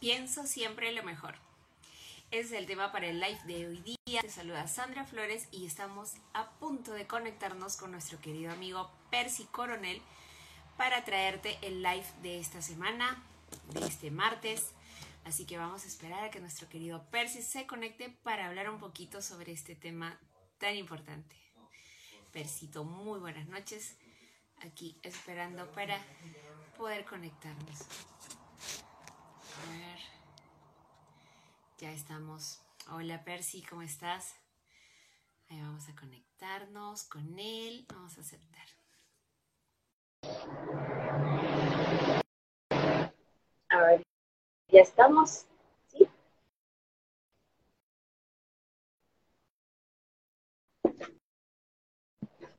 Pienso siempre lo mejor. Ese es el tema para el live de hoy día. Te saluda Sandra Flores y estamos a punto de conectarnos con nuestro querido amigo Percy Coronel para traerte el live de esta semana, de este martes. Así que vamos a esperar a que nuestro querido Percy se conecte para hablar un poquito sobre este tema tan importante. Persito, muy buenas noches. Aquí esperando para poder conectarnos. A ver. Ya estamos. Hola Percy, ¿cómo estás? Ahí vamos a conectarnos con él. Vamos a aceptar. A ver, ya estamos. ¿Sí?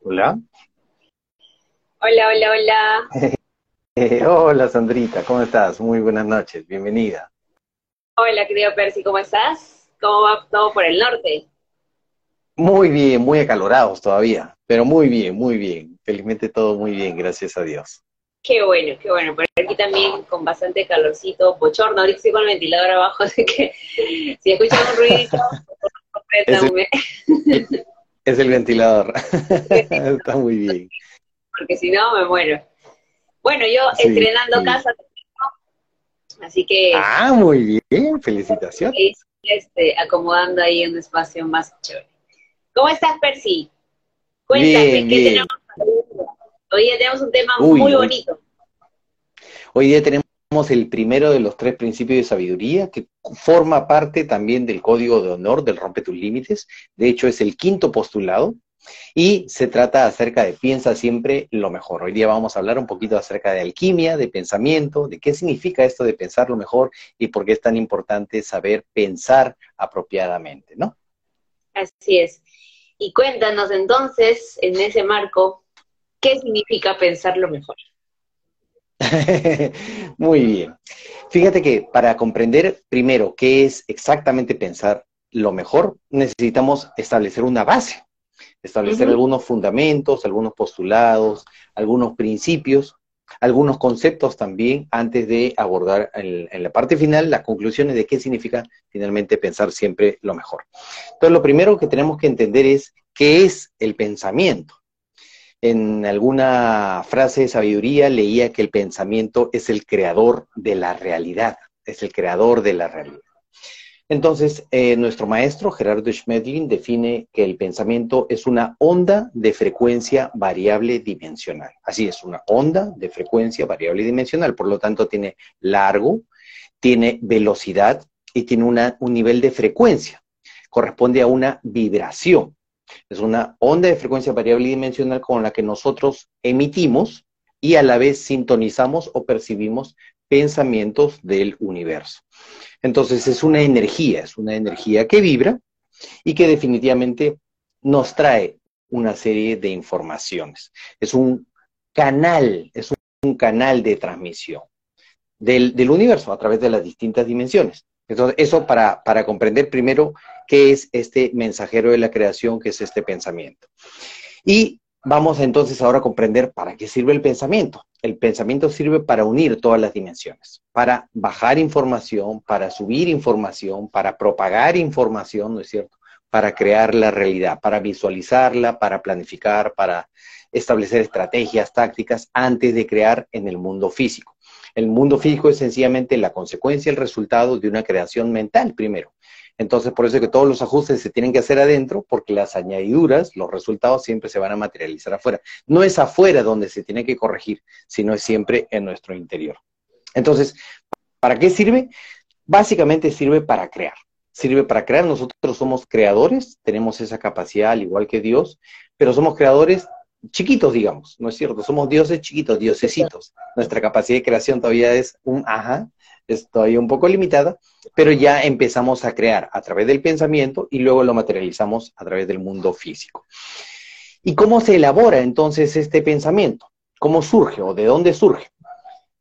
Hola. Hola, hola, hola. Eh, hola Sandrita, ¿cómo estás? Muy buenas noches, bienvenida. Hola, querido Percy, ¿cómo estás? ¿Cómo va todo por el norte? Muy bien, muy acalorados todavía, pero muy bien, muy bien. Felizmente todo muy bien, gracias a Dios. Qué bueno, qué bueno. Por aquí también con bastante calorcito, bochorno. Ahorita estoy con el ventilador abajo, así que si escuchan un ruidito, es el, es el ventilador. Está muy bien. Porque si no, me muero. Bueno, yo sí, estrenando sí. casa, así que... Ah, muy bien, felicitaciones. Este, acomodando ahí un espacio más chévere. ¿Cómo estás, Percy? Cuéntame, bien, ¿qué bien. tenemos? Hoy día tenemos un tema Uy, muy bonito. Hoy día tenemos el primero de los tres principios de sabiduría que forma parte también del código de honor del rompe tus límites. De hecho, es el quinto postulado y se trata acerca de piensa siempre lo mejor. Hoy día vamos a hablar un poquito acerca de alquimia, de pensamiento, de qué significa esto de pensar lo mejor y por qué es tan importante saber pensar apropiadamente, ¿no? Así es. Y cuéntanos entonces, en ese marco, ¿qué significa pensar lo mejor? Muy bien. Fíjate que para comprender primero qué es exactamente pensar lo mejor, necesitamos establecer una base, establecer algunos fundamentos, algunos postulados, algunos principios, algunos conceptos también antes de abordar en la parte final las conclusiones de qué significa finalmente pensar siempre lo mejor. Entonces, lo primero que tenemos que entender es qué es el pensamiento. En alguna frase de sabiduría leía que el pensamiento es el creador de la realidad, es el creador de la realidad. Entonces, eh, nuestro maestro Gerardo Schmedlin define que el pensamiento es una onda de frecuencia variable dimensional. Así es, una onda de frecuencia variable dimensional. Por lo tanto, tiene largo, tiene velocidad y tiene un nivel de frecuencia. Corresponde a una vibración. Es una onda de frecuencia variable dimensional con la que nosotros emitimos y a la vez sintonizamos o percibimos pensamientos del universo. Entonces es una energía, es una energía que vibra y que definitivamente nos trae una serie de informaciones. Es un canal, es un canal de transmisión del, universo a través de las distintas dimensiones. Entonces, eso para, para comprender primero qué es este mensajero de la creación, qué es este pensamiento. Y vamos entonces ahora a comprender para qué sirve el pensamiento. El pensamiento sirve para unir todas las dimensiones, para bajar información, para subir información, para propagar información, ¿no es cierto? Para crear la realidad, para visualizarla, para planificar, para establecer estrategias, tácticas, antes de crear en el mundo físico. El mundo físico es sencillamente la consecuencia, el resultado de una creación mental primero. Entonces, por eso es que todos los ajustes se tienen que hacer adentro, porque las añadiduras, los resultados siempre se van a materializar afuera. No es afuera donde se tiene que corregir, sino es siempre en nuestro interior. Entonces, ¿para qué sirve? Básicamente sirve para crear. Sirve para crear. Nosotros somos creadores, tenemos esa capacidad al igual que Dios, pero somos creadores chiquitos, digamos, ¿no es cierto? Somos dioses chiquitos, diosesitos. Nuestra capacidad de creación todavía es un ajá, es todavía un poco limitada, pero ya empezamos a crear a través del pensamiento y luego lo materializamos a través del mundo físico. ¿Y cómo se elabora entonces este pensamiento? ¿Cómo surge o de dónde surge?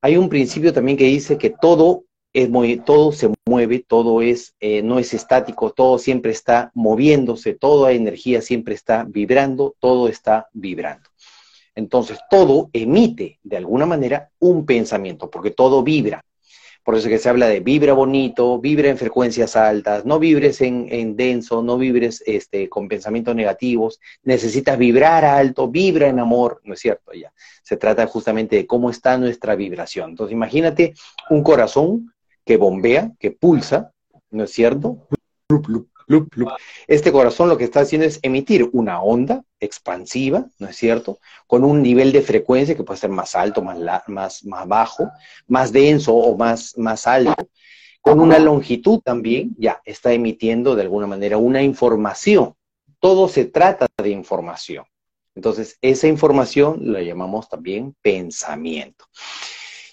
Hay un principio también que dice que todo es muy, todo se mueve, todo es, eh, no es estático, todo siempre está moviéndose, toda energía siempre está vibrando, todo está vibrando. Entonces, todo emite de alguna manera un pensamiento, porque todo vibra. Por eso que se habla de vibra bonito, vibra en frecuencias altas, no vibres en, denso, no vibres este, con pensamientos negativos, necesitas vibrar alto, vibra en amor, ¿no es cierto? Ya. Se trata justamente de cómo está nuestra vibración. Entonces imagínate un corazón que bombea, que pulsa, ¿no es cierto? Este corazón lo que está haciendo es emitir una onda expansiva, ¿no es cierto? Con un nivel de frecuencia que puede ser más alto, más, más, más bajo, más denso o más, más alto, con una longitud también, ya está emitiendo de alguna manera una información. Todo se trata de información. Entonces, esa información la llamamos también pensamiento.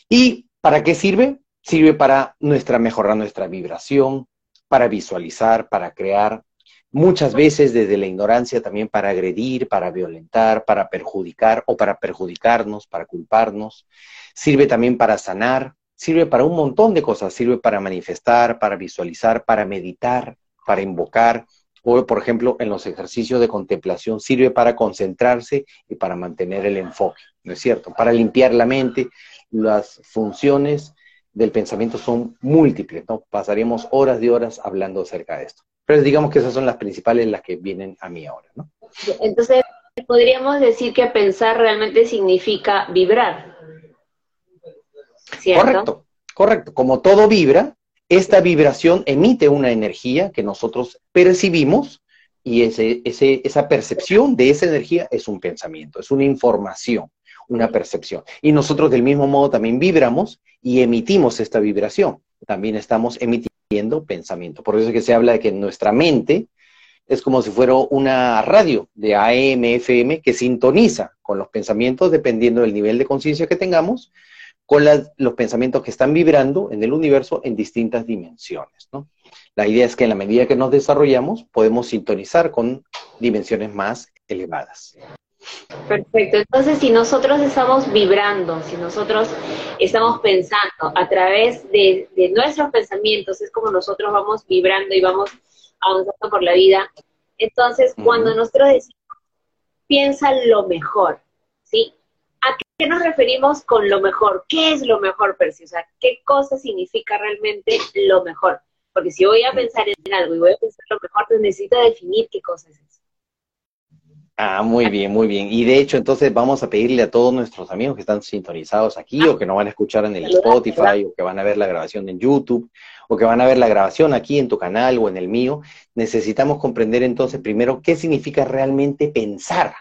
¿Y para qué sirve? Sirve para nuestra, mejorar nuestra vibración, para visualizar, para crear, muchas veces desde la ignorancia también para agredir, para violentar, para perjudicar o para perjudicarnos, para culparnos. Sirve también para sanar, sirve para un montón de cosas, sirve para manifestar, para visualizar, para meditar, para invocar, o por ejemplo en los ejercicios de contemplación sirve para concentrarse y para mantener el enfoque, ¿no es cierto? Para limpiar la mente, las funciones del pensamiento son múltiples, ¿no? Pasaríamos horas y horas hablando acerca de esto. Pero digamos que esas son las principales, las que vienen a mí ahora, ¿no? Entonces, podríamos decir que pensar realmente significa vibrar. Correcto, correcto. Como todo vibra, esta vibración emite una energía que nosotros percibimos y ese, esa percepción de esa energía es un pensamiento, es una información una percepción. Y nosotros del mismo modo también vibramos y emitimos esta vibración. También estamos emitiendo pensamiento. Por eso es que se habla de que nuestra mente es como si fuera una radio de AM, FM que sintoniza con los pensamientos dependiendo del nivel de conciencia que tengamos, con los pensamientos que están vibrando en el universo en distintas dimensiones. La idea es que en la medida que nos desarrollamos podemos sintonizar con dimensiones más elevadas. Perfecto. Entonces, si nosotros estamos vibrando, si nosotros estamos pensando a través de, nuestros pensamientos, es como nosotros vamos vibrando y vamos avanzando por la vida. Entonces, cuando nosotros decimos, piensa lo mejor, ¿sí? ¿A qué nos referimos con lo mejor? ¿Qué es lo mejor, Percy? O sea, ¿qué cosa significa realmente lo mejor? Porque si voy a pensar en algo y voy a pensar lo mejor, pues necesito definir qué cosa es eso. Ah, muy bien, muy bien. Y de hecho, entonces vamos a pedirle a todos nuestros amigos que están sintonizados aquí o que nos van a escuchar en el Spotify o que van a ver la grabación en YouTube o que van a ver la grabación aquí en tu canal o en el mío, necesitamos comprender entonces primero qué significa realmente pensar.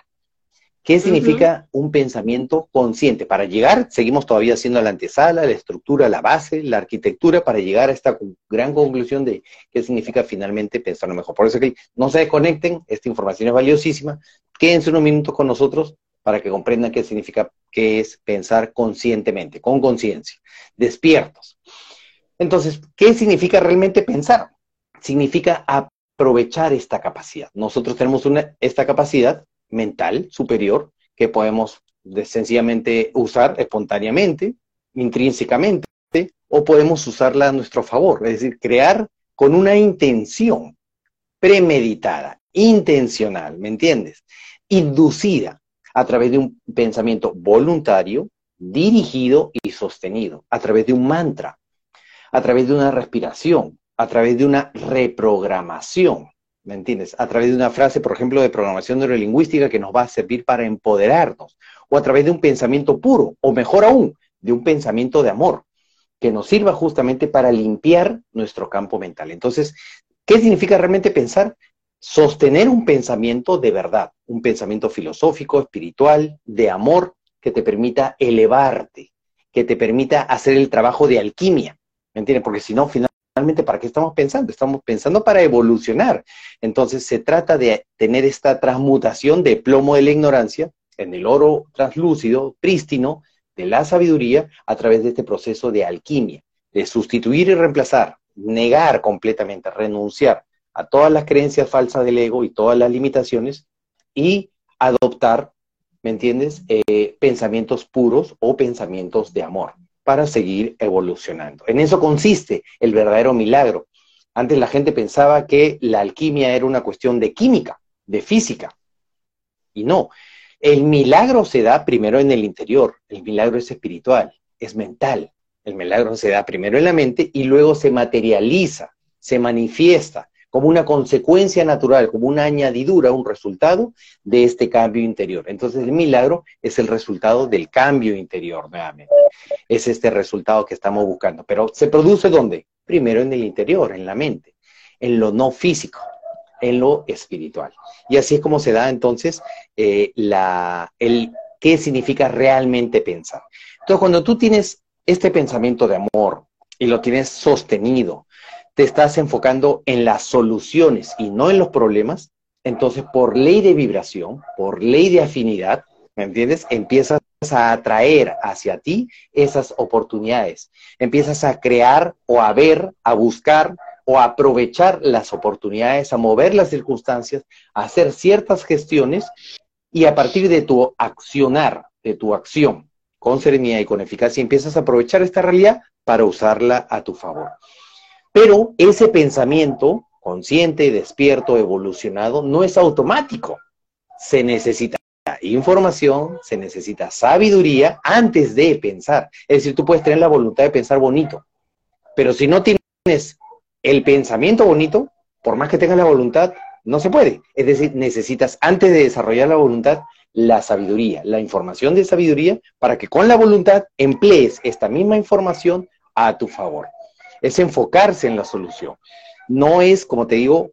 ¿Qué significa un pensamiento consciente? Para llegar, seguimos todavía haciendo la antesala, la estructura, la base, la arquitectura, para llegar a esta gran conclusión de qué significa finalmente pensar lo mejor. Por eso que no se desconecten, esta información es valiosísima. Quédense unos minutos con nosotros para que comprendan qué significa, qué es pensar conscientemente, con conciencia, despiertos. Entonces, ¿qué significa realmente pensar? Significa aprovechar esta capacidad. Nosotros tenemos una, esta capacidad mental superior que podemos sencillamente usar espontáneamente, intrínsecamente, o podemos usarla a nuestro favor, es decir, crear con una intención premeditada, intencional, ¿me entiendes? Inducida a través de un pensamiento voluntario, dirigido y sostenido, a través de un mantra, a través de una respiración, a través de una reprogramación. ¿Me entiendes? A través de una frase, por ejemplo, de programación neurolingüística que nos va a servir para empoderarnos, o a través de un pensamiento puro, o mejor aún, de un pensamiento de amor, que nos sirva justamente para limpiar nuestro campo mental. Entonces, ¿qué significa realmente pensar? Sostener un pensamiento de verdad, un pensamiento filosófico, espiritual, de amor, que te permita elevarte, que te permita hacer el trabajo de alquimia, ¿me entiendes? Porque si no, finalmente para qué estamos pensando, estamos pensando para evolucionar. Entonces se trata de tener esta transmutación de plomo de la ignorancia en el oro translúcido, prístino, de la sabiduría a través de este proceso de alquimia, de sustituir y reemplazar, negar completamente, renunciar a todas las creencias falsas del ego y todas las limitaciones y adoptar, ¿me entiendes?, eh, pensamientos puros o pensamientos de amor para seguir evolucionando. En eso consiste el verdadero milagro. Antes la gente pensaba que la alquimia era una cuestión de química, de física. Y no, el milagro se da primero en el interior, el milagro es espiritual, es mental, El milagro se da primero en la mente y luego se materializa, se manifiesta como una consecuencia natural, como una añadidura, un resultado de este cambio interior. Entonces el milagro es el resultado del cambio interior nuevamente. Es este resultado que estamos buscando. Pero ¿se produce dónde? Primero en el interior, en la mente, en lo no físico, en lo espiritual. Y así es como se da entonces eh, la, el qué significa realmente pensar. Entonces cuando tú tienes este pensamiento de amor y lo tienes sostenido, te estás enfocando en las soluciones y no en los problemas, entonces por ley de vibración, por ley de afinidad, ¿me entiendes? Empiezas a atraer hacia ti esas oportunidades. Empiezas a crear o a ver, a buscar o a aprovechar las oportunidades, a mover las circunstancias, a hacer ciertas gestiones y a partir de tu accionar, de tu acción con serenidad y con eficacia, empiezas a aprovechar esta realidad para usarla a tu favor. Pero ese pensamiento consciente, despierto, evolucionado, no es automático. Se necesita información, se necesita sabiduría antes de pensar. Es decir, tú puedes tener la voluntad de pensar bonito, pero si no tienes el pensamiento bonito, por más que tengas la voluntad, no se puede. Es decir, necesitas antes de desarrollar la voluntad, la sabiduría, la información de sabiduría, para que con la voluntad emplees esta misma información a tu favor es enfocarse en la solución. No es, como te digo,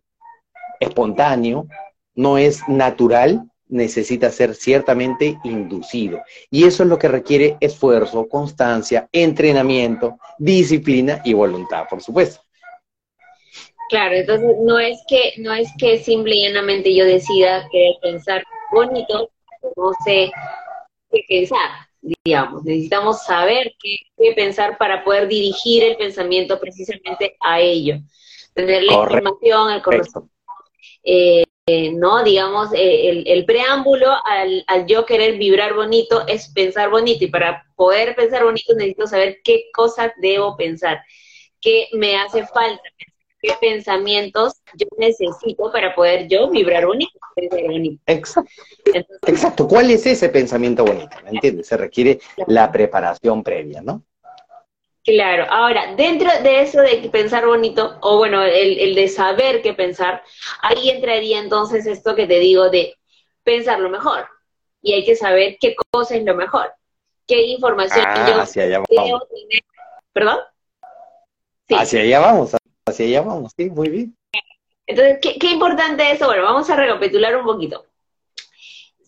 espontáneo, no es natural, necesita ser ciertamente inducido. Y eso es lo que requiere esfuerzo, constancia, entrenamiento, disciplina y voluntad, por supuesto. Claro, entonces no es que, no es que simple y llanamente yo decida querer pensar bonito, no sé qué pensar digamos. Necesitamos saber qué, pensar para poder dirigir el pensamiento precisamente a ello. Tener la información, el conocimiento, eh, ¿no? Digamos, eh, el, preámbulo al, al, yo querer vibrar bonito es pensar bonito y para poder pensar bonito necesito saber qué cosas debo pensar, qué me hace falta qué pensamientos yo necesito para poder yo vibrar bonito. Exacto. Exacto. ¿Cuál es ese pensamiento bonito? ¿Me entiendes? Se requiere la preparación previa, ¿no? Claro, ahora, dentro de eso de pensar bonito, o bueno, el, el, de saber qué pensar, ahí entraría entonces esto que te digo de pensar lo mejor. Y hay que saber qué cosa es lo mejor, qué información ah, yo hacia allá vamos. tener. ¿Perdón? Sí. Hacia allá vamos, hacia allá vamos, sí, muy bien. Entonces, ¿qué, qué importante eso? Bueno, vamos a recapitular un poquito.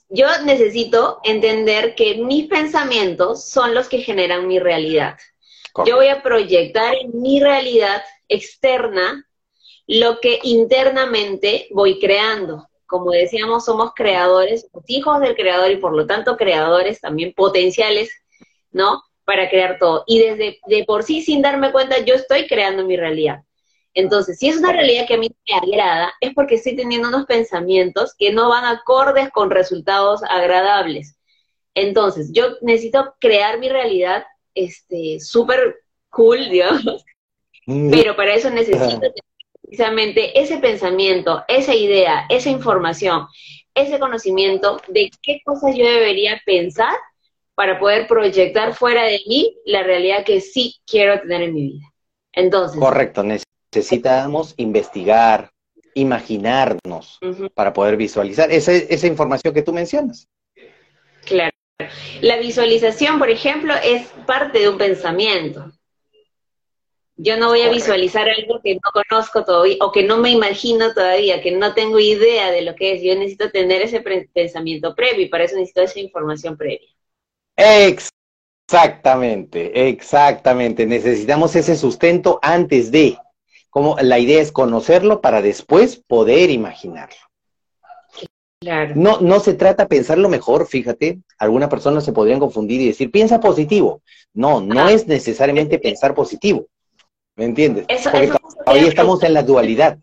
Yo necesito entender que mis pensamientos son los que generan mi realidad. Yo voy a proyectar en mi realidad externa lo que internamente voy creando. Como decíamos, somos creadores, hijos del creador y por lo tanto creadores también potenciales, ¿no? Para crear todo. Y desde de por sí, sin darme cuenta, yo estoy creando mi realidad. Entonces, si es una realidad que a mí me agrada, es porque estoy teniendo unos pensamientos que no van acordes con resultados agradables. Entonces, yo necesito crear mi realidad este súper cool, digamos, mm. pero para eso necesito precisamente ese pensamiento, esa idea, esa información, ese conocimiento de qué cosas yo debería pensar para poder proyectar fuera de mí la realidad que sí quiero tener en mi vida. Entonces, correcto, necesitamos investigar, imaginarnos para poder visualizar esa, esa información que tú mencionas. Claro. La visualización, por ejemplo, es parte de un pensamiento. Yo no voy a visualizar algo que no conozco todavía o que no me imagino todavía, que no tengo idea de lo que es. Yo necesito tener ese pensamiento previo y para eso necesito esa información previa. Exactamente, exactamente. Necesitamos ese sustento antes de como la idea es conocerlo para después poder imaginarlo. Claro. No, no se trata de pensarlo mejor, fíjate, algunas personas se podrían confundir y decir, piensa positivo. No, no ah. es necesariamente pensar positivo. ¿Me entiendes? Porque todavía estamos en la dualidad.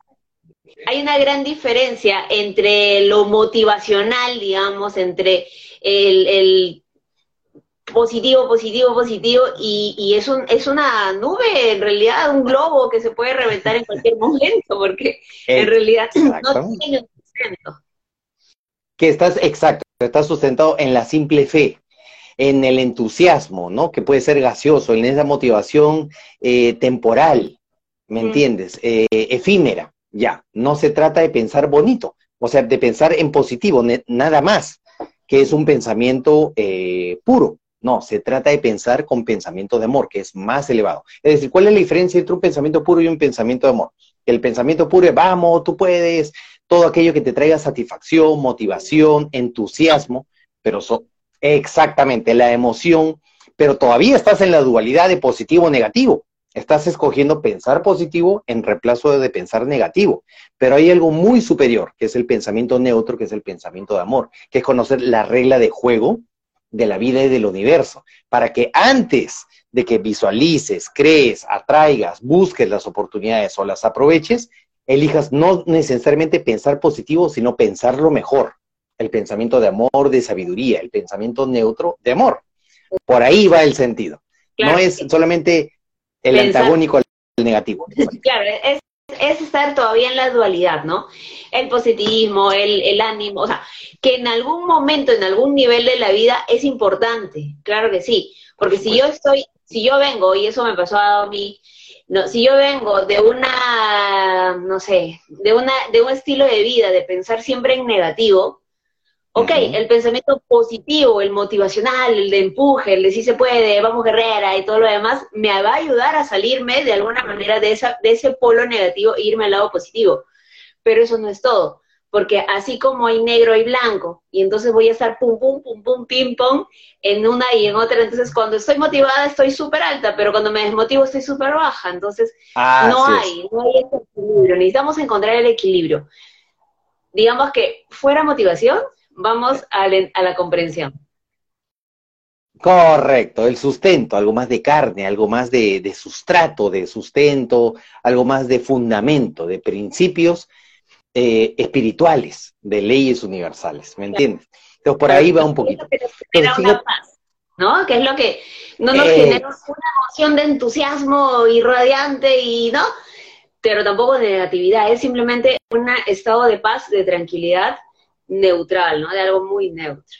Hay una gran diferencia entre lo motivacional, digamos, entre el positivo, positivo, positivo, y, es, un, es una nube, en realidad, un globo que se puede reventar en cualquier momento, porque en realidad no tiene sustento. Que estás, exacto, estás sustentado en la simple fe. en el entusiasmo, ¿no? Que puede ser gaseoso, en esa motivación eh, temporal, ¿me entiendes? Eh, efímera, ya. No se trata de pensar bonito, o sea, de pensar en positivo, nada más, que es un pensamiento eh, puro. No, se trata de pensar con pensamiento de amor, que es más elevado. Es decir, ¿cuál es la diferencia entre un pensamiento puro y un pensamiento de amor? El pensamiento puro es, vamos, tú puedes, todo aquello que te traiga satisfacción, motivación, entusiasmo, pero exactamente la emoción, pero todavía estás en la dualidad de positivo o negativo. Estás escogiendo pensar positivo en reemplazo de pensar negativo. Pero hay algo muy superior, que es el pensamiento neutro, que es el pensamiento de amor, que es conocer la regla de juego de la vida y del universo, para que antes de que visualices, crees, atraigas, busques las oportunidades o las aproveches, elijas no necesariamente pensar positivo, sino pensar lo mejor. El pensamiento de amor, de sabiduría, el pensamiento neutro de amor. Por ahí va el sentido. no es solamente el antagónico al negativo. Claro, es, estar todavía en la dualidad, ¿no? El positivismo, el, el ánimo, o sea, que en algún momento, en algún nivel de la vida es importante, claro que sí, porque si yo estoy, si yo vengo, y eso me pasó a mí, no, si yo vengo de una, no sé, de, una, de un estilo de vida, de pensar siempre en negativo, ok, el pensamiento positivo, el motivacional, el de empuje, el de sí se puede, vamos guerrera y todo lo demás, me va a ayudar a salirme de alguna manera de, esa, de ese polo negativo e irme al lado positivo. Pero eso no es todo porque así como hay negro y blanco, y entonces voy a estar pum, pum, pum, pum, ping, pong en una y en otra, entonces cuando estoy motivada estoy súper alta, pero cuando me desmotivo estoy súper baja, entonces no hay, no hay ese equilibrio, necesitamos encontrar el equilibrio. Digamos que fuera motivación, vamos a, la comprensión. Correcto, el sustento, algo más de carne, algo más de, de sustrato, de sustento, algo más de fundamento, de principios eh, espirituales, de leyes universales, ¿me entiendes? Entonces por ahí va un poquito. ¿no? Que es lo que no nos eh, genera una emoción de entusiasmo irradiante y, ¿no? Pero tampoco de negatividad, es simplemente un estado de paz, de tranquilidad neutral, ¿no? De algo muy neutro.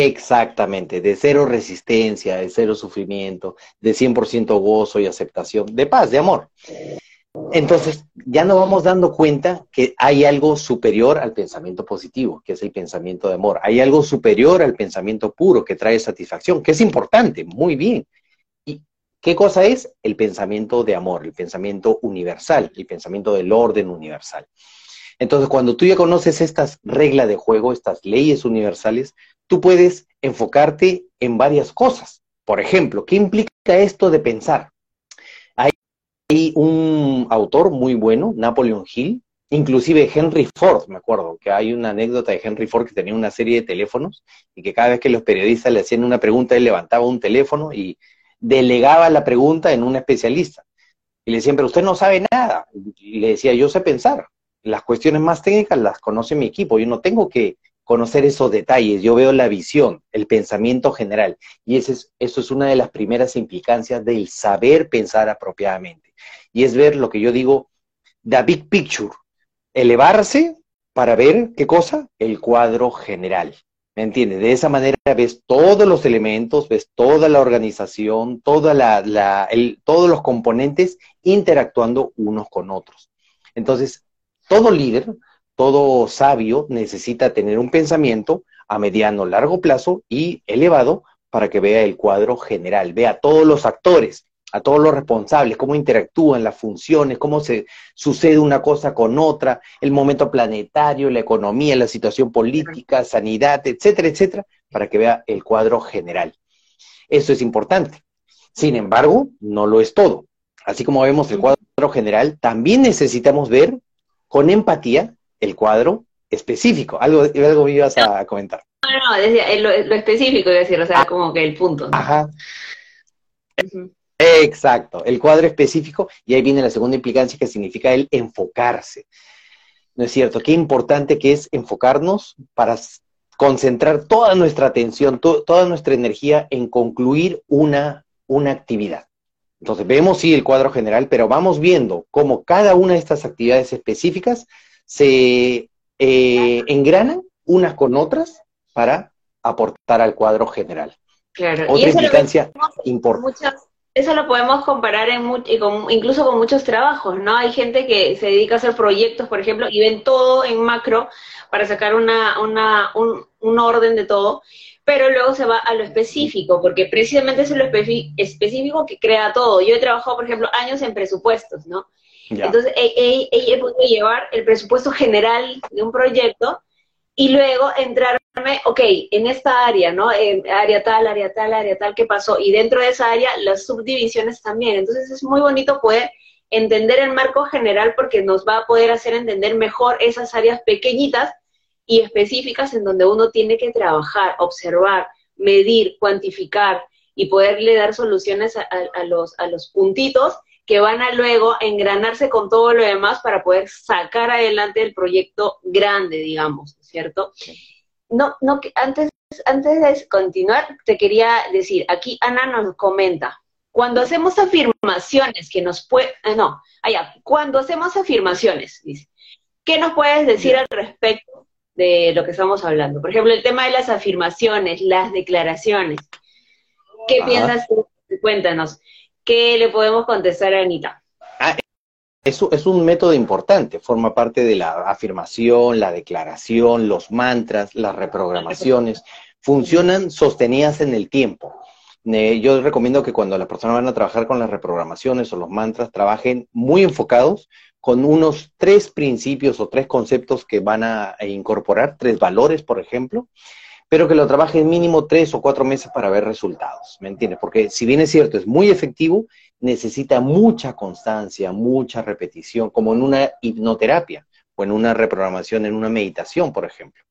Exactamente, de cero resistencia, de cero sufrimiento, de 100% gozo y aceptación, de paz, de amor. Entonces, ya nos vamos dando cuenta que hay algo superior al pensamiento positivo, que es el pensamiento de amor. Hay algo superior al pensamiento puro, que trae satisfacción, que es importante, muy bien. ¿Y qué cosa es? El pensamiento de amor, el pensamiento universal, el pensamiento del orden universal. Entonces, cuando tú ya conoces estas reglas de juego, estas leyes universales, tú puedes enfocarte en varias cosas. Por ejemplo, ¿qué implica esto de pensar? Hay un autor muy bueno, Napoleon Hill, inclusive Henry Ford, me acuerdo, que hay una anécdota de Henry Ford que tenía una serie de teléfonos y que cada vez que los periodistas le hacían una pregunta, él levantaba un teléfono y delegaba la pregunta en un especialista. Y le decían, pero usted no sabe nada. Y le decía, yo sé pensar. Las cuestiones más técnicas las conoce mi equipo. Yo no tengo que conocer esos detalles. Yo veo la visión, el pensamiento general. Y eso es, eso es una de las primeras implicancias del saber pensar apropiadamente y es ver lo que yo digo, the big picture, elevarse para ver qué cosa, el cuadro general. ¿Me entiendes? De esa manera ves todos los elementos, ves toda la organización, toda la, todos los componentes interactuando unos con otros. Entonces, todo líder, todo sabio necesita tener un pensamiento a mediano, largo plazo y elevado para que vea el cuadro general, vea todos los actores, a todos los responsables, cómo interactúan las funciones, cómo se sucede una cosa con otra, el momento planetario, la economía, la situación política, sanidad, etcétera, etcétera, para que vea el cuadro general. Eso es importante. Sin embargo, no lo es todo. Así como vemos el cuadro general, también necesitamos ver con empatía el cuadro específico. Algo, algo me ibas a comentar. No, no, decía, lo, específico, iba decir, o sea, como que el punto. Ajá. Exacto, el cuadro específico, y ahí viene la segunda implicancia que significa el enfocarse. ¿No es cierto? Qué importante que es enfocarnos para concentrar toda nuestra atención, toda nuestra energía en concluir una, una actividad. Entonces, vemos sí el cuadro general, pero vamos viendo cómo cada una de estas actividades específicas se eh, engranan unas con otras para aportar al cuadro general. Claro. Otra implicancia importante. Eso lo podemos comparar en incluso con muchos trabajos, ¿no? Hay gente que se dedica a hacer proyectos, por ejemplo, y ven todo en macro para sacar una, una, un, un orden de todo, pero luego se va a lo específico, porque precisamente es lo específico que crea todo. Yo he trabajado, por ejemplo, años en presupuestos, ¿no? Entonces, he, he, podido llevar el presupuesto general de un proyecto y luego entrarme, ok, en esta área, ¿no? En área tal, área tal, área tal, ¿qué pasó? Y dentro de esa área, las subdivisiones también. Entonces, es muy bonito poder entender el marco general porque nos va a poder hacer entender mejor esas áreas pequeñitas y específicas en donde uno tiene que trabajar, observar, medir, cuantificar y poderle dar soluciones a, los, a los puntitos que van a luego engranarse con todo lo demás para poder sacar adelante el proyecto grande, digamos, ¿cierto? No, no, antes, antes de continuar, te quería decir, aquí Ana nos comenta, cuando hacemos afirmaciones que nos puede, eh, no, allá, cuando hacemos afirmaciones, dice, ¿qué nos puedes decir al respecto de lo que estamos hablando. Por ejemplo, el tema de las afirmaciones, las declaraciones. ¿Qué piensas? Cuéntanos. ¿Qué le podemos contestar a Anita? Ah, eso es un método importante, forma parte de la afirmación, la declaración, los mantras, las reprogramaciones. Funcionan sostenidas en el tiempo. yo recomiendo que cuando las personas van a trabajar con las reprogramaciones o los mantras, trabajen muy enfocados con unos tres principios o tres conceptos que van a incorporar, tres valores, por ejemplo, pero que lo trabajen mínimo tres o cuatro meses para ver resultados, ¿me entiendes? Porque si bien es cierto, es muy efectivo, necesita mucha constancia, mucha repetición, como en una hipnoterapia o en una reprogramación, en una meditación, por ejemplo.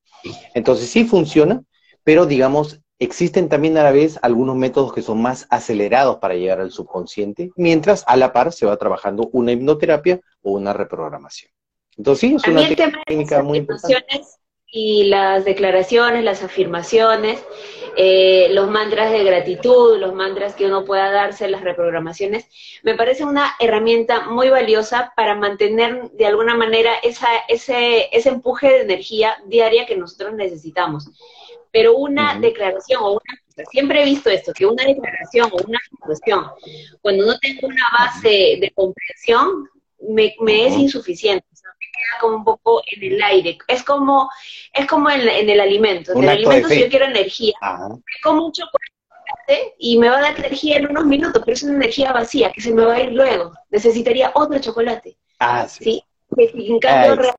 Entonces sí funciona, pero digamos, Existen también a la vez algunos métodos que son más acelerados para llegar al subconsciente, mientras a la par se va trabajando una hipnoterapia o una reprogramación. Entonces sí, es una técnica muy importante. Y las declaraciones, las afirmaciones, eh, los mantras de gratitud, los mantras que uno pueda darse, las reprogramaciones, me parece una herramienta muy valiosa para mantener de alguna manera esa, ese, ese empuje de energía diaria que nosotros necesitamos pero una declaración o una siempre he visto esto, que una declaración o una situación, cuando no tengo una base de comprensión, me, es insuficiente, o sea, me queda como un poco en el aire. Es como, es como en, el alimento. En el alimento, si yo quiero energía, como un chocolate y me va a dar energía en unos minutos, pero es una energía vacía que se me va a ir luego. Necesitaría otro chocolate. Ah, sí. ¿sí? en cambio,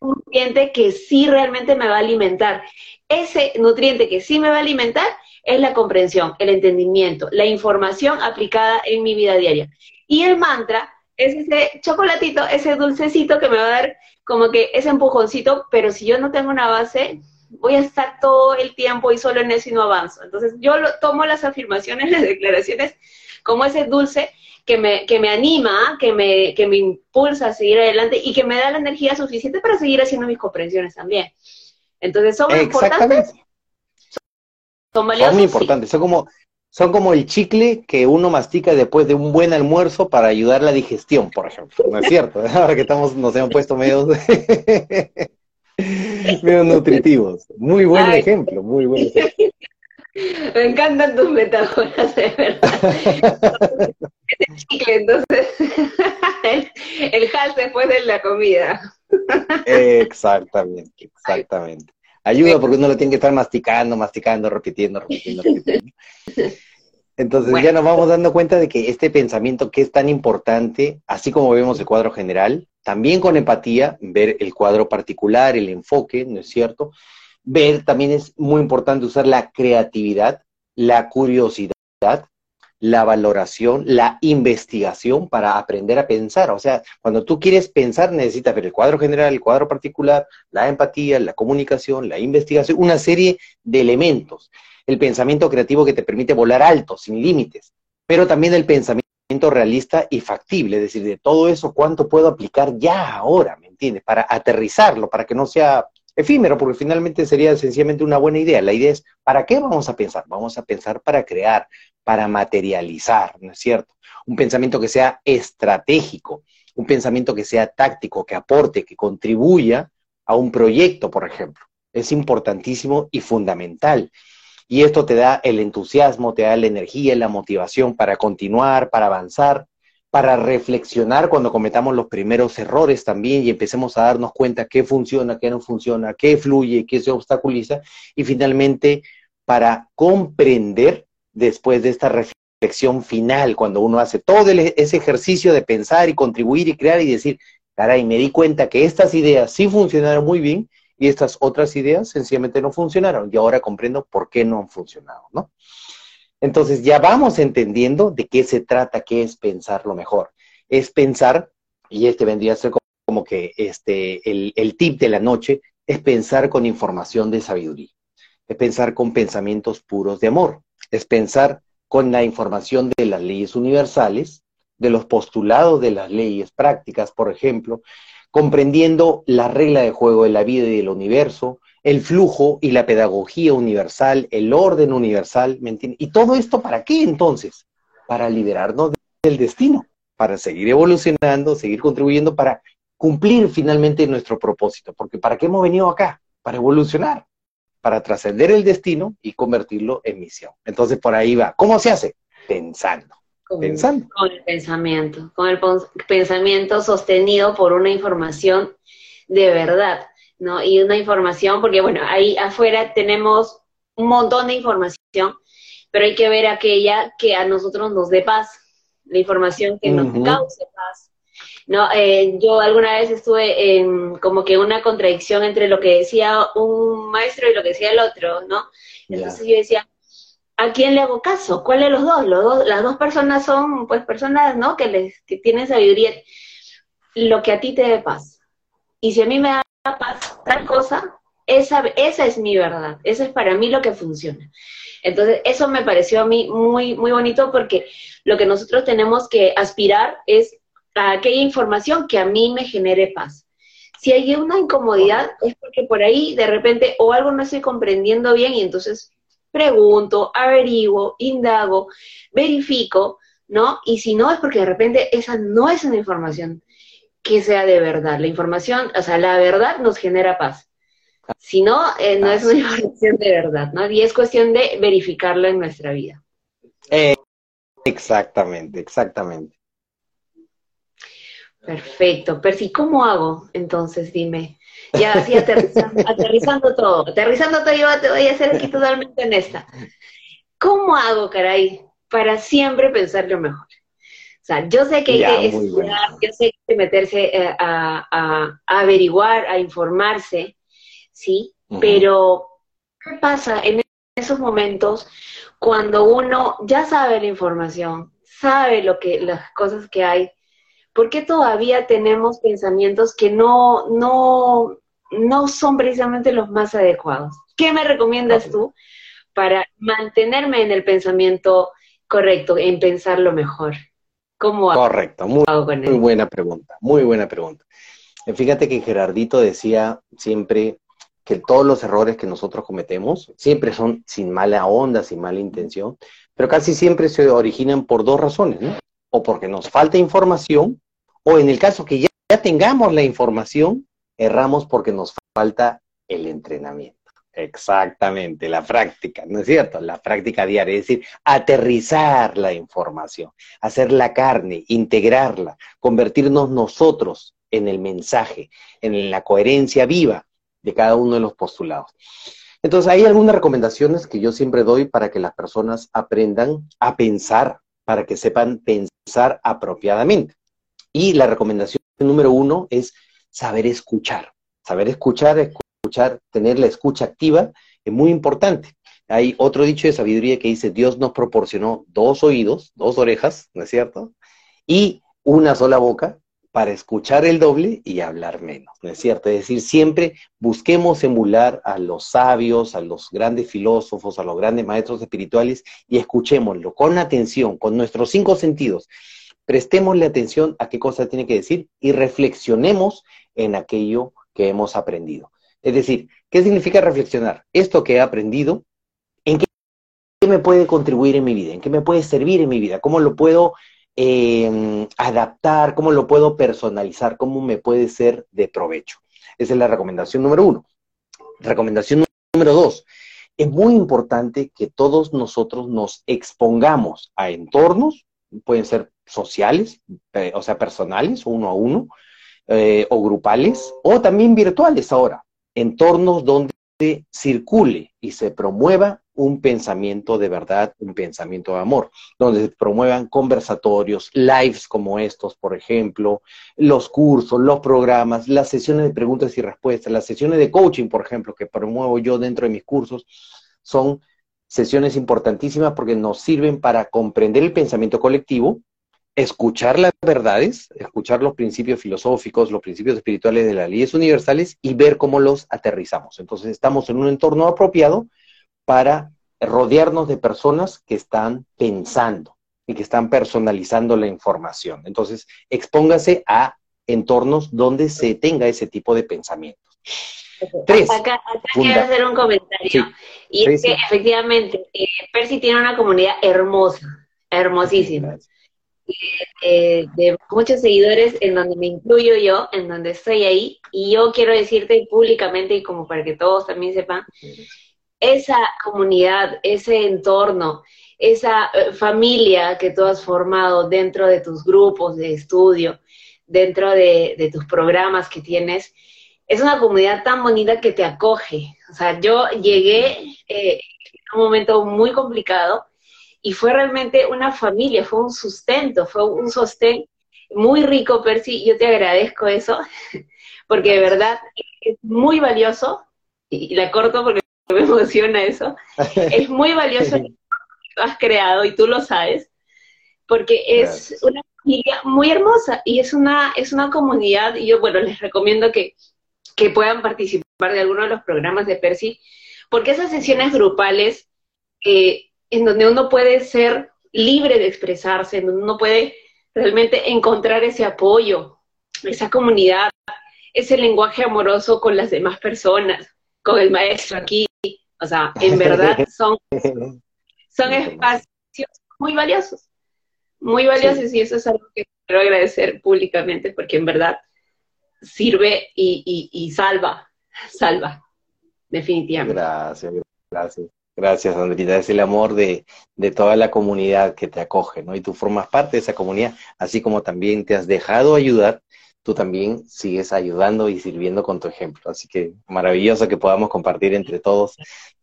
un nutriente que sí realmente me va a alimentar. Ese nutriente que sí me va a alimentar es la comprensión, el entendimiento, la información aplicada en mi vida diaria. Y el mantra es ese chocolatito, ese dulcecito que me va a dar como que ese empujoncito, pero si yo no tengo una base, voy a estar todo el tiempo y solo en eso y no avanzo. Entonces yo tomo las afirmaciones, las declaraciones como ese dulce que me, que me anima, que me, que me impulsa a seguir adelante y que me da la energía suficiente para seguir haciendo mis comprensiones también. Entonces, ¿son importantes? Son valiosos. muy importantes, son como, son como el chicle que uno mastica después de un buen almuerzo para ayudar la digestión, por ejemplo. ¿No es cierto? Ahora que estamos, nos hemos puesto medios, medio nutritivos. Muy buen ejemplo, muy buen ejemplo. Me encantan tus metáforas, de verdad. Entonces, el, hal después de la comida. Exactamente, exactamente. Ayuda porque uno lo tiene que estar masticando, masticando, repitiendo, repitiendo, repitiendo. Entonces ya nos vamos dando cuenta de que este pensamiento que es tan importante, así como vemos el cuadro general, también con empatía, ver el cuadro particular, el enfoque, ¿no es cierto? Ver, también es muy importante usar la creatividad, la curiosidad, la valoración, la investigación para aprender a pensar. O sea, cuando tú quieres pensar necesitas ver el cuadro general, el cuadro particular, la empatía, la comunicación, la investigación, una serie de elementos. El pensamiento creativo que te permite volar alto, sin límites, pero también el pensamiento realista y factible, es decir, de todo eso, ¿cuánto puedo aplicar ya ahora? ¿Me entiendes? Para aterrizarlo, para que no sea efímero, porque finalmente sería sencillamente una buena idea. La idea es, ¿para qué vamos a pensar? Vamos a pensar para crear, para materializar, ¿no es cierto? Un pensamiento que sea estratégico, un pensamiento que sea táctico, que aporte, que contribuya a un proyecto, por ejemplo. es importantísimo y fundamental. Y esto te da el entusiasmo, te da la energía la motivación para continuar, para avanzar, para reflexionar cuando cometamos los primeros errores también y empecemos a darnos cuenta qué funciona, qué no funciona, qué fluye, qué se obstaculiza y finalmente para comprender después de esta reflexión final, cuando uno hace todo ese ejercicio de pensar y contribuir y crear y decir, caray, me di cuenta que estas ideas sí funcionaron muy bien y estas otras ideas sencillamente no funcionaron y ahora comprendo por qué no han funcionado, ¿no? Entonces ya vamos entendiendo de qué se trata, qué es pensar lo mejor. Es pensar, y este vendría a ser como que este, el, el tip de la noche, es pensar con información de sabiduría, es pensar con pensamientos puros de amor, es pensar con la información de las leyes universales, de los postulados de las leyes prácticas, por ejemplo, comprendiendo la regla de juego de la vida y del universo, el flujo y la pedagogía universal, el orden universal, ¿me entiendes? ¿Y todo esto para qué entonces? Para liberarnos del destino, para seguir evolucionando, seguir contribuyendo, para cumplir finalmente nuestro propósito. Porque ¿para qué hemos venido acá? Para evolucionar, para trascender el destino y convertirlo en misión. Entonces por ahí va. ¿Cómo se hace? Pensando. Con, el pensamiento, con el pensamiento sostenido por una información de verdad, ¿no? Y una información, porque bueno, ahí afuera tenemos un montón de información, pero hay que ver aquella que a nosotros nos dé paz, la información que nos cause paz. No, eh, yo alguna vez estuve en como que una contradicción entre lo que decía un maestro y lo que decía el otro, ¿no? Entonces yo decía, ¿a quién le hago caso? ¿Cuál de los dos? Los dos las dos personas son, pues, personas, ¿no? Que, les, que tienen sabiduría. Lo que a ti te dé paz. Y si a mí me da tal cosa, esa, esa es mi verdad. Eso es para mí lo que funciona. Entonces, eso me pareció a mí muy, muy bonito porque lo que nosotros tenemos que aspirar es a aquella información que a mí me genere paz. Si hay una incomodidad, es porque por ahí de repente o algo no estoy comprendiendo bien y entonces pregunto, averiguo, indago, verifico, ¿no? Y si no, es porque de repente esa no es una información que sea de verdad. La información, o sea, la verdad nos genera paz. Si no, eh, no es una información de verdad, ¿no? Y es cuestión de verificarla en nuestra vida. Eh, exactamente, exactamente. Perfecto. Percy, ¿cómo hago? Entonces, dime. Ya así aterrizando, aterrizando todo, aterrizando todo, yo te voy a hacer aquí totalmente honesta. ¿Cómo hago, caray, para siempre pensar lo mejor? O sea, yo sé que hay que estudiar, yo sé que hay que meterse eh, a, averiguar, a informarse, ¿sí? Pero, ¿qué pasa en esos momentos cuando uno ya sabe la información, sabe lo que, las cosas que hay? ¿Por qué todavía tenemos pensamientos que no, no, no son precisamente los más adecuados. ¿Qué me recomiendas tú para mantenerme en el pensamiento correcto, en pensar lo mejor? ¿Cómo Correcto, muy, muy buena pregunta, muy buena pregunta. Eh, fíjate que Gerardito decía siempre que todos los errores que nosotros cometemos siempre son sin mala onda, sin mala intención, pero casi siempre se originan por dos razones, ¿no? O porque nos falta información, o en el caso que ya tengamos la información, erramos porque nos falta el entrenamiento. Exactamente, la práctica, ¿no es cierto? La práctica diaria, es decir, aterrizar la información, hacer la carne, integrarla, convertirnos nosotros en el mensaje, en la coherencia viva de cada uno de los postulados. Entonces, hay algunas recomendaciones que yo siempre doy para que las personas aprendan a pensar, para que sepan pensar apropiadamente. Y la recomendación número uno es saber escuchar. Saber escuchar, escuchar, tener la escucha activa es muy importante. Hay otro dicho de sabiduría que dice, Dios nos proporcionó dos oídos, dos orejas, ¿no es cierto? Y una sola boca para escuchar el doble y hablar menos, ¿no es cierto? Es decir, siempre busquemos emular a los sabios, a los grandes filósofos, a los grandes maestros espirituales y escuchémoslo con atención, con nuestros cinco sentidos. Prestémosle atención a qué cosa tiene que decir y reflexionemos en aquello que hemos aprendido. Es decir, ¿qué significa reflexionar? Esto que he aprendido, ¿en qué me puede contribuir en mi vida? ¿En qué me puede servir en mi vida? ¿Cómo lo puedo em, adaptar? ¿Cómo lo puedo personalizar? ¿Cómo me puede ser de provecho? Esa es la recomendación número uno. Recomendación número dos, es muy importante que todos nosotros nos expongamos a entornos, pueden ser sociales, o sea, personales, uno a uno, eh, o grupales, o también virtuales ahora, entornos donde circule y se promueva un pensamiento de verdad, un pensamiento de amor, donde se promuevan conversatorios, lives como estos, por ejemplo, los cursos, los programas, las sesiones de preguntas y respuestas, las sesiones de coaching, por ejemplo, que promuevo yo dentro de mis cursos, son sesiones importantísimas porque nos sirven para comprender el pensamiento colectivo, escuchar las verdades, escuchar los principios filosóficos, los principios espirituales de las leyes universales y ver cómo los aterrizamos. Entonces estamos en un entorno apropiado para rodearnos de personas que están pensando y que están personalizando la información. Entonces, expóngase a entornos donde se tenga ese tipo de pensamientos. Tres. Acá, quiero hacer un comentario. Y es que efectivamente, eh, Percy tiene una comunidad hermosa, hermosísima. Eh, de muchos seguidores en donde me incluyo yo, en donde estoy ahí, y yo quiero decirte públicamente y como para que todos también sepan, esa comunidad, ese entorno, esa eh, familia que tú has formado dentro de tus grupos de estudio, dentro de, tus programas que tienes, es una comunidad tan bonita que te acoge. O sea, yo llegué eh, en un momento muy complicado y fue realmente una familia, fue un sustento, fue un sostén muy rico, Percy, yo te agradezco eso, porque de verdad es muy valioso, y la corto porque me emociona eso, es muy valioso lo que has creado y tú lo sabes, porque es una familia muy hermosa y es una, es una comunidad, y yo, bueno, les recomiendo que, que puedan participar de alguno de los programas de Percy, porque esas sesiones grupales eh, en donde uno puede ser libre de expresarse, en donde uno puede realmente encontrar ese apoyo, esa comunidad, ese lenguaje amoroso con las demás personas, con el maestro aquí. O sea, en verdad son, son espacios muy valiosos, muy valiosos y eso es algo que quiero agradecer públicamente porque en verdad sirve y, y salva, salva, definitivamente. Gracias, gracias. Gracias, Andrita. Es el amor de, toda la comunidad que te acoge, ¿no? Y tú formas parte de esa comunidad, así como también te has dejado ayudar, tú también sigues ayudando y sirviendo con tu ejemplo. Así que maravilloso que podamos compartir entre todos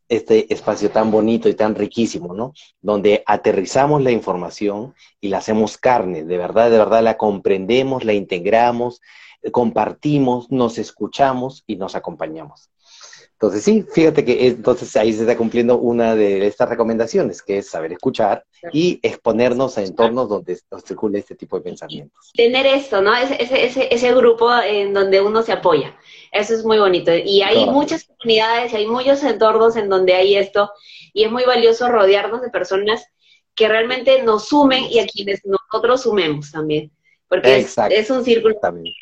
este espacio tan bonito y tan riquísimo, ¿no? Donde aterrizamos la información y la hacemos carne, de verdad, de verdad la comprendemos, la integramos, compartimos, nos escuchamos y nos acompañamos. Entonces, sí, fíjate que entonces ahí se está cumpliendo una de estas recomendaciones, que es saber escuchar y exponernos a entornos donde nos circule este tipo de pensamientos. Tener esto, ¿no? Ese, ese, ese, grupo en donde uno se apoya. Eso es muy bonito. Y hay muchas comunidades, hay muchos entornos en donde hay esto, y es muy valioso rodearnos de personas que realmente nos sumen y a quienes nosotros sumemos también. Porque es, un círculo muy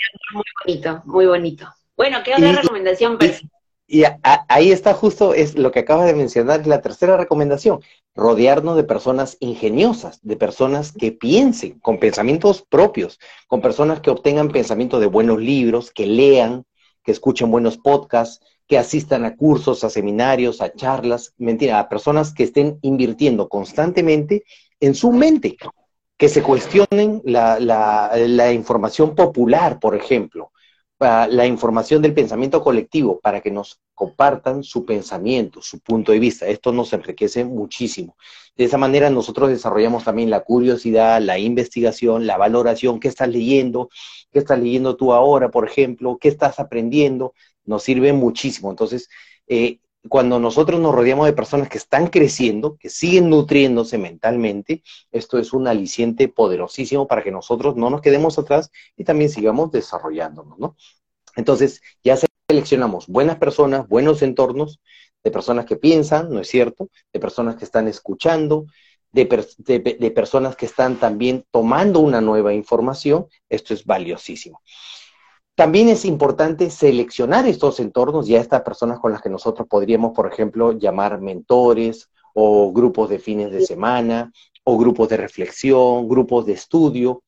bonito, muy bonito. Bueno, ¿qué otra recomendación? Y ahí está justo es lo que acabas de mencionar, la tercera recomendación, rodearnos de personas ingeniosas, de personas que piensen con pensamientos propios, con personas que obtengan pensamientos de buenos libros, que lean, que escuchen buenos podcasts, que asistan a cursos, a seminarios, a charlas, mentira, a personas que estén invirtiendo constantemente en su mente, que se cuestionen la, la información popular, por ejemplo, la información del pensamiento colectivo para que nos compartan su pensamiento, su punto de vista. Esto nos enriquece muchísimo. De esa manera nosotros desarrollamos también la curiosidad, la investigación, la valoración, qué estás leyendo, qué estás leyendo tú ahora, por ejemplo, qué estás aprendiendo, nos sirve muchísimo. Entonces, eh, cuando nosotros nos rodeamos de personas que están creciendo, que siguen nutriéndose mentalmente, esto es un aliciente poderosísimo para que nosotros no nos quedemos atrás y también sigamos desarrollándonos, ¿no? Entonces, ya seleccionamos buenas personas, buenos entornos, de personas que piensan, ¿no es cierto? De personas que están escuchando, de, de personas que están también tomando una nueva información, esto es valiosísimo. También es importante seleccionar estos entornos y a estas personas con las que nosotros podríamos, por ejemplo, llamar mentores o grupos de fines de semana o grupos de reflexión, grupos de estudio,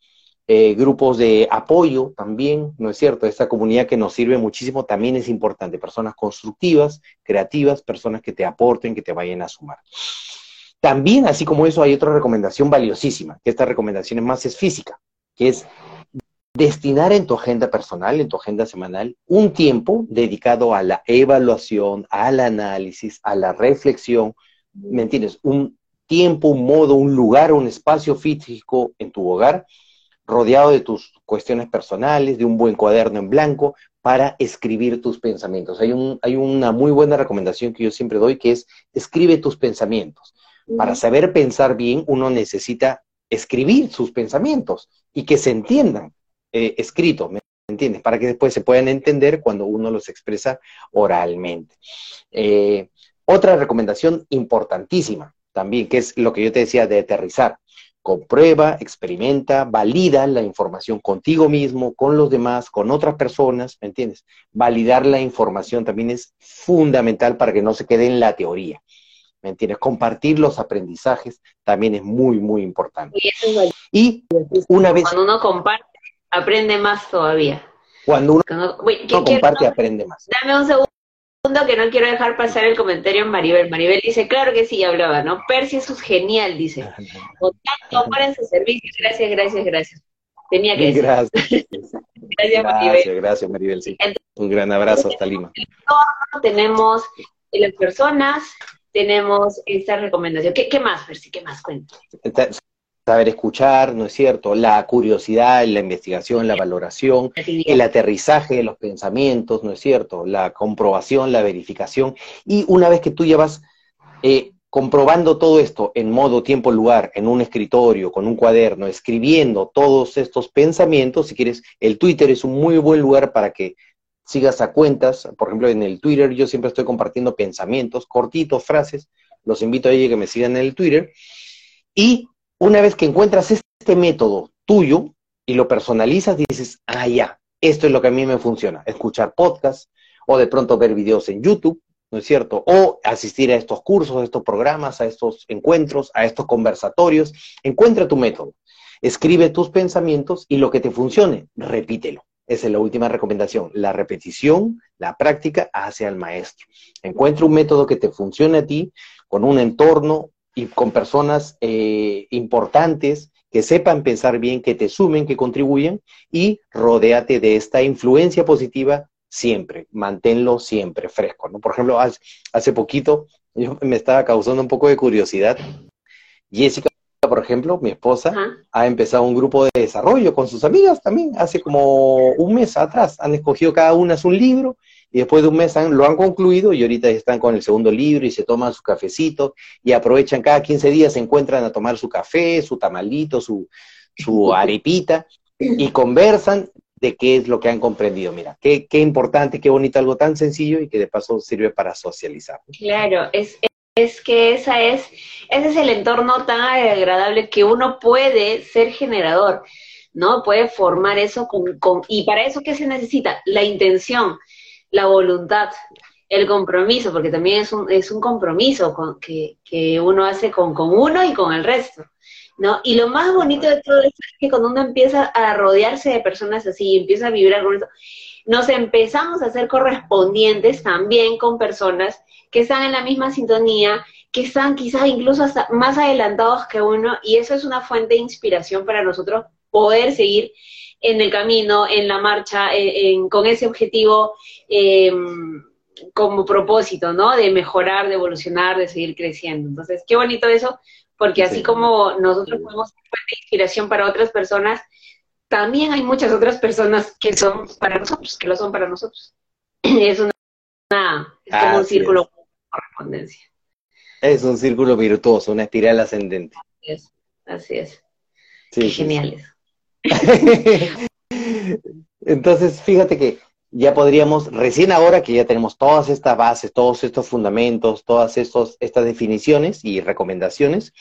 eh, grupos de apoyo también, ¿no es cierto? Esta comunidad que nos sirve muchísimo también es importante. Personas constructivas, creativas, personas que te aporten, que te vayan a sumar. También, así como eso, hay otra recomendación valiosísima, que esta recomendación es más es física, que es destinar en tu agenda personal, en tu agenda semanal, un tiempo dedicado a la evaluación, al análisis, a la reflexión, ¿me entiendes? Un tiempo, un modo, un lugar, un espacio físico en tu hogar rodeado de tus cuestiones personales, de un buen cuaderno en blanco para escribir tus pensamientos. Hay, un, hay una muy buena recomendación que yo siempre doy que es escribe tus pensamientos. Para saber pensar bien, uno necesita escribir sus pensamientos y que se entiendan eh, escritos, ¿me entiendes? Para que después se puedan entender cuando uno los expresa oralmente. Eh, otra recomendación importantísima también, que es lo que yo te decía de aterrizar comprueba, experimenta, valida la información contigo mismo, con los demás, con otras personas, ¿me entiendes? Validar la información también es fundamental para que no se quede en la teoría, ¿me entiendes? Compartir los aprendizajes también es muy, muy importante. Y, una vez... Cuando uno comparte, aprende más todavía. Cuando uno, comparte, aprende más. Dame un segundo que no quiero dejar pasar el comentario en Maribel. Maribel dice, claro que sí, hablaba, ¿no? Percy, eso es genial, dice. Contacto para su servicio. Gracias, gracias, gracias. Tenía que decir. Gracias. gracias, Maribel. Gracias, Maribel, sí. Un gran abrazo hasta Lima. Tenemos las personas, tenemos esta recomendación. ¿Qué, qué más, Percy? ¿Qué más cuenta? Saber escuchar, ¿no es cierto? La curiosidad, la investigación, la valoración, el aterrizaje de los pensamientos, ¿no es cierto? La comprobación, la verificación. Y una vez que tú llevas eh, comprobando todo esto en modo, tiempo, lugar, en un escritorio, con un cuaderno, escribiendo todos estos pensamientos, si quieres, el Twitter es un muy buen lugar para que sigas a cuentas. Por ejemplo, en el Twitter yo siempre estoy compartiendo pensamientos cortitos, frases. Los invito a ellos que me sigan en el Twitter. Y una vez que encuentras este método tuyo y lo personalizas, dices, ah, ya, esto es lo que a mí me funciona, escuchar podcasts o de pronto ver videos en YouTube, ¿no es cierto? O asistir a estos cursos, a estos programas, a estos encuentros, a estos conversatorios. Encuentra tu método, escribe tus pensamientos y lo que te funcione, repítelo. Esa es la última recomendación. La repetición, la práctica hace al maestro. Encuentra un método que te funcione a ti, con un entorno, y con personas eh, importantes que sepan pensar bien, que te sumen, que contribuyen y rodéate de esta influencia positiva siempre, manténlo siempre fresco, ¿no? Por ejemplo, hace, poquito yo me estaba causando un poco de curiosidad. Jessica, por ejemplo, mi esposa, ha empezado un grupo de desarrollo con sus amigas también, hace como un mes atrás. Han escogido cada una su libro y después de un mes lo han concluido y ahorita están con el segundo libro y se toman su cafecito y aprovechan cada 15 días, se encuentran a tomar su café, su tamalito, su, su arepita y conversan de qué es lo que han comprendido. Mira, qué, qué importante, qué bonito, algo tan sencillo y que de paso sirve para socializar. Claro, es, es que esa es, ese es el entorno tan agradable que uno puede ser generador, ¿no? Puede formar eso con, con y para eso, ¿qué se necesita? La intención la voluntad, el compromiso, porque también es un, es un compromiso con, que, que uno hace con, con uno y con el resto. ¿no? Y lo más bonito de todo esto es que cuando uno empieza a rodearse de personas así, empieza a vibrar con eso, nos empezamos a ser correspondientes también con personas que están en la misma sintonía, que están quizás incluso hasta más adelantados que uno, y eso es una fuente de inspiración para nosotros poder seguir en el camino, en la marcha, con ese objetivo eh, como propósito, ¿no? De mejorar, de evolucionar, de seguir creciendo. Entonces, qué bonito eso, porque así como nosotros podemos ser de inspiración para otras personas, también hay muchas otras personas que son para nosotros, que lo son para nosotros. Es una, es como un círculo de correspondencia. Es un círculo virtuoso, una espiral ascendente. Así es, así es. Qué geniales. Entonces, fíjate que ya podríamos, recién ahora que ya tenemos todas estas bases, todos estos fundamentos, todas estos, estas definiciones y recomendaciones,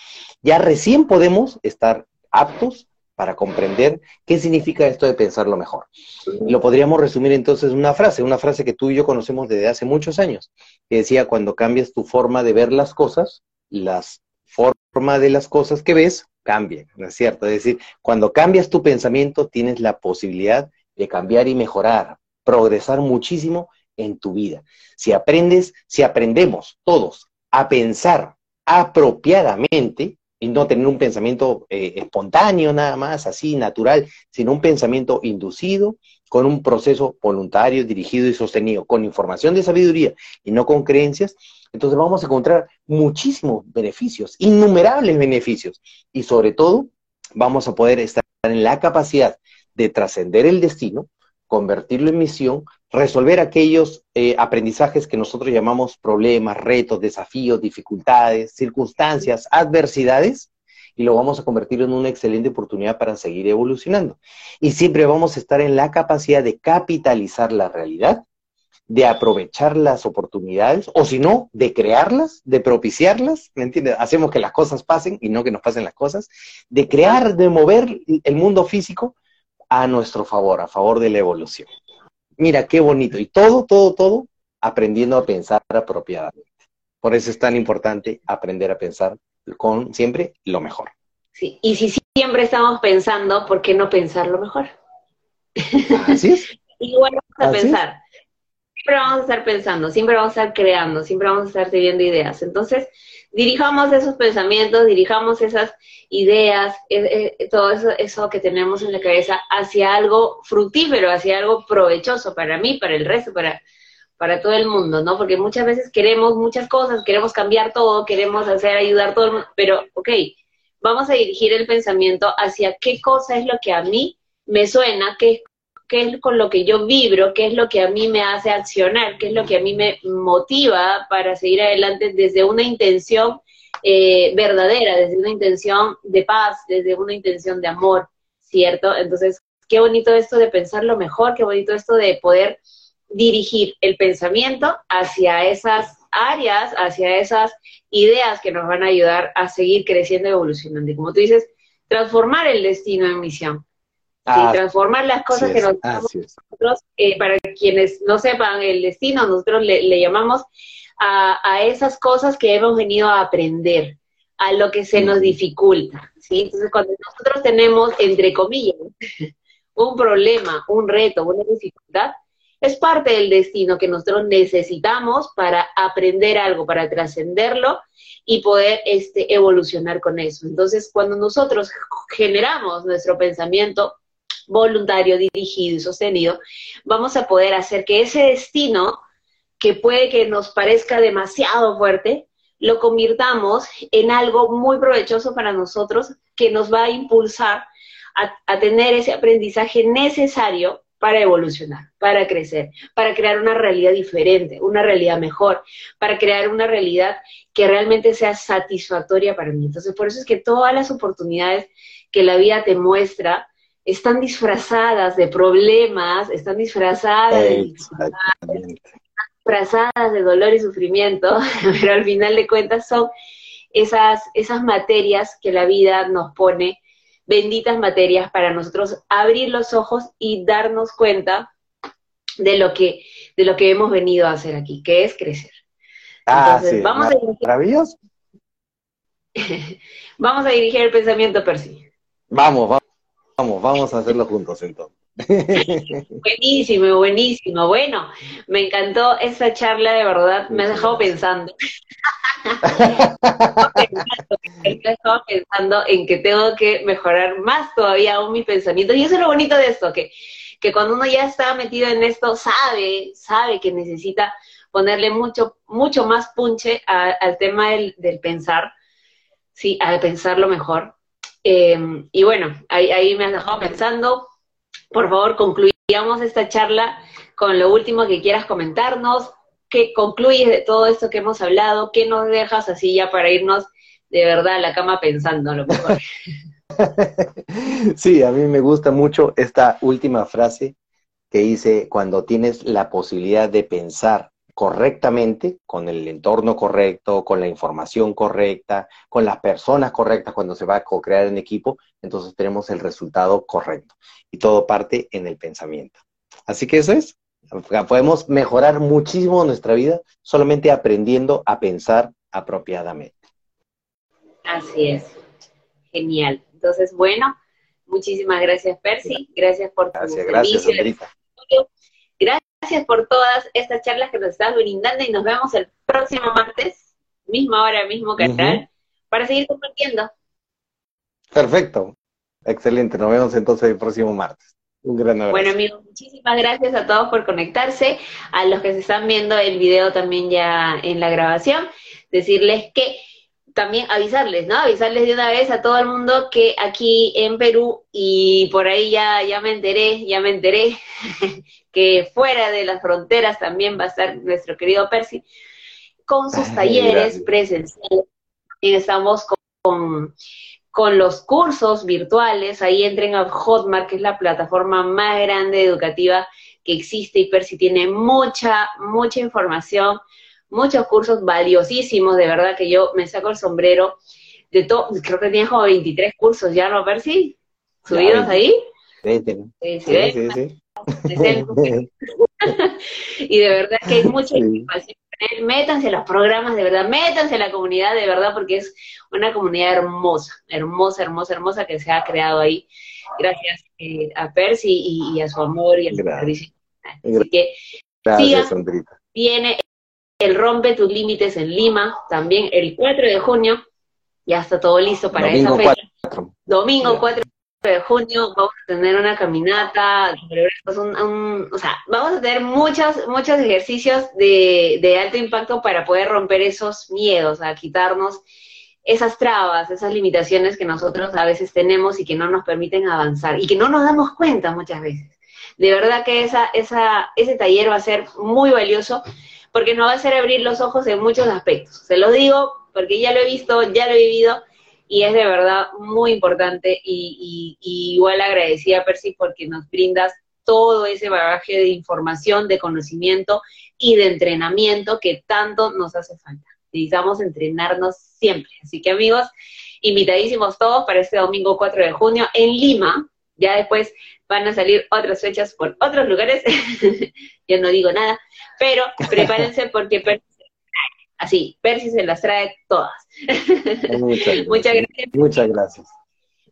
ya recién podemos estar aptos para comprender qué significa esto de pensarlo mejor. Lo podríamos resumir entonces en una frase, una frase que tú y yo conocemos desde hace muchos años, que decía, cuando cambias tu forma de ver las cosas, las forma de las cosas que ves cambian, ¿no es cierto? Es decir, cuando cambias tu pensamiento, tienes la posibilidad de cambiar y mejorar, progresar muchísimo en tu vida. Si aprendes, si aprendemos todos a pensar apropiadamente, y no tener un pensamiento eh, espontáneo nada más, así, natural, sino un pensamiento inducido, con un proceso voluntario, dirigido y sostenido, con información de sabiduría y no con creencias, entonces vamos a encontrar muchísimos beneficios, innumerables beneficios, y sobre todo vamos a poder estar en la capacidad de trascender el destino, convertirlo en misión, resolver aquellos eh, aprendizajes que nosotros llamamos problemas, retos, desafíos, dificultades, circunstancias, adversidades, y lo vamos a convertir en una excelente oportunidad para seguir evolucionando. Y siempre vamos a estar en la capacidad de capitalizar la realidad, de aprovechar las oportunidades, o si no, de crearlas, de propiciarlas, ¿me entiendes? Hacemos que las cosas pasen y no que nos pasen las cosas, de crear, de mover el mundo físico a nuestro favor, a favor de la evolución. Mira, qué bonito. Y todo, todo, todo aprendiendo a pensar apropiadamente. Por eso es tan importante aprender a pensar con siempre lo mejor. Sí, y si siempre estamos pensando, ¿por qué no pensar lo mejor? Así es. Igual vamos a pensar. Siempre vamos a estar pensando, siempre vamos a estar creando, siempre vamos a estar teniendo ideas. Entonces, dirijamos esos pensamientos, dirijamos esas ideas, eh, eh, todo eso, eso que tenemos en la cabeza hacia algo fructífero, hacia algo provechoso para mí, para el resto, para, para todo el mundo, ¿no? Porque muchas veces queremos muchas cosas, queremos cambiar todo, queremos hacer, ayudar todo el mundo, pero, ok, vamos a dirigir el pensamiento hacia qué cosa es lo que a mí me suena, qué, es con lo que yo vibro, qué es lo que a mí me hace accionar, qué es lo que a mí me motiva para seguir adelante desde una intención eh, verdadera, desde una intención de paz, desde una intención de amor, ¿cierto? Entonces, qué bonito esto de pensar lo mejor, qué bonito esto de poder dirigir el pensamiento hacia esas áreas, hacia esas ideas que nos van a ayudar a seguir creciendo y evolucionando. Y como tú dices, transformar el destino en misión. Ah, transformar las cosas que nosotros, eh, para quienes no sepan el destino, nosotros le, llamamos a, esas cosas que hemos venido a aprender, a lo que se nos dificulta, ¿sí? Entonces, cuando nosotros tenemos, entre comillas, un problema, un reto, una dificultad, es parte del destino que nosotros necesitamos para aprender algo, para trascenderlo y poder este, evolucionar con eso. Entonces, cuando nosotros generamos nuestro pensamiento voluntario, dirigido y sostenido, vamos a poder hacer que ese destino, que puede que nos parezca demasiado fuerte, lo convirtamos en algo muy provechoso para nosotros, que nos va a impulsar a, tener ese aprendizaje necesario para evolucionar, para crecer, para crear una realidad diferente, una realidad mejor, para crear una realidad que realmente sea satisfactoria para mí. Entonces, por eso es que todas las oportunidades que la vida te muestra, están disfrazadas de problemas, están disfrazadas de, disfrazadas de dolor y sufrimiento, pero al final de cuentas son esas, esas materias que la vida nos pone, benditas materias para nosotros abrir los ojos y darnos cuenta de lo que, de lo que hemos venido a hacer aquí, que es crecer. Ah, Entonces, vamos a dirigir, maravilloso. vamos a dirigir el pensamiento, Percy. Vamos, vamos. Vamos, vamos a hacerlo juntos entonces. Buenísimo, buenísimo. Bueno, me encantó esa charla, de verdad, me ha dejado pensando. me he dejado pensando en que tengo que mejorar más todavía aún mi pensamiento. Y eso es lo bonito de esto, que, que cuando uno ya está metido en esto, sabe, sabe que necesita ponerle mucho, mucho más punche al tema del, del pensar, sí, al pensarlo mejor Em, y bueno, ahí, me has dejado pensando. Por favor, concluyamos esta charla con lo último que quieras comentarnos. ¿Qué concluyes de todo esto que hemos hablado? ¿Qué nos dejas así ya para irnos de verdad a la cama pensando lo mejor? Sí, a mí me gusta mucho esta última frase que dice, cuando tienes la posibilidad de pensar correctamente, con el entorno correcto, con la información correcta, con las personas correctas cuando se va a co-crear en equipo, entonces tenemos el resultado correcto. Y todo parte en el pensamiento. Así que eso es. Podemos mejorar muchísimo nuestra vida solamente aprendiendo a pensar apropiadamente. Así es. genial. Entonces, bueno, muchísimas gracias, Percy. Gracias por tu gracias, gracias, servicio. Gracias por todas estas charlas que nos estás brindando y nos vemos el próximo martes, misma hora, mismo canal, para seguir compartiendo. Perfecto. Excelente. Nos vemos entonces el próximo martes. Un gran abrazo. Bueno, amigos, muchísimas gracias a todos por conectarse. A los que se están viendo el video también ya en la grabación, decirles que también avisarles, ¿no? Avisarles de una vez a todo el mundo que aquí en Perú, y por ahí ya, ya me enteré, ya me enteré, que fuera de las fronteras también va a estar nuestro querido Percy, con sus talleres presenciales. Y estamos con, con los cursos virtuales, ahí entren a Hotmart, que es la plataforma más grande educativa que existe, y Percy tiene mucha, mucha información, muchos cursos valiosísimos, de verdad que yo me saco el sombrero de todo, creo que tiene como 23 cursos ya, ¿no, Percy? ¿Subidos ahí? Sí, sí, sí, sí. y de verdad que hay mucha información. Métanse a los programas, de verdad, métanse a la comunidad, de verdad, porque es una comunidad hermosa, hermosa, hermosa, hermosa que se ha creado ahí. Gracias eh, a Percy y, a su amor y a su servicio. Así que Gracias, Sandrita. Viene el Rompe tus Límites en Lima, también el 4 de junio. Ya está todo listo para esa fecha. Domingo 4 de junio vamos a tener una caminata, o sea, vamos a tener muchos, muchos ejercicios de, de alto impacto para poder romper esos miedos, a quitarnos esas trabas, esas limitaciones que nosotros a veces tenemos y que no nos permiten avanzar y que no nos damos cuenta muchas veces. De verdad que esa, esa, ese taller va a ser muy valioso porque nos va a hacer abrir los ojos en muchos aspectos. Se lo digo porque ya lo he visto, ya lo he vivido y es de verdad muy importante y, igual agradecida, Percy, porque nos brindas todo ese bagaje de información, de conocimiento y de entrenamiento que tanto nos hace falta. Necesitamos entrenarnos siempre. Así que amigos, invitadísimos todos para este domingo 4 de junio en Lima. Ya después van a salir otras fechas por otros lugares. Yo no digo nada, pero prepárense porque Así, Percy se las trae todas. Muchas, gracias. Muchas gracias.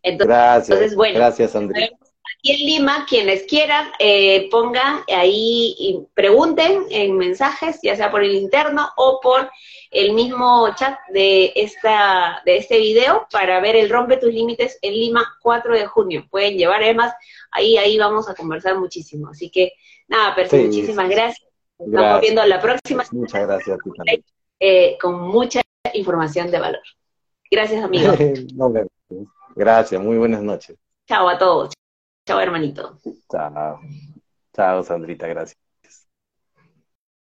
Entonces, bueno, gracias, Andrés. Aquí en Lima, quienes quieran, eh, pongan ahí y pregunten en mensajes, ya sea por el interno o por el mismo chat de esta de este video para ver el Rompe tus Límites en Lima 4 de junio. Pueden llevar, además, ahí, ahí vamos a conversar muchísimo. Así que, nada, Percy, muchísimas gracias. Estamos viendo la próxima. Muchas gracias. Eh, con mucha información de valor. Gracias, amigo. gracias, muy buenas noches. Chao a todos. Chao, hermanito. Chao. Chao, Sandrita, gracias.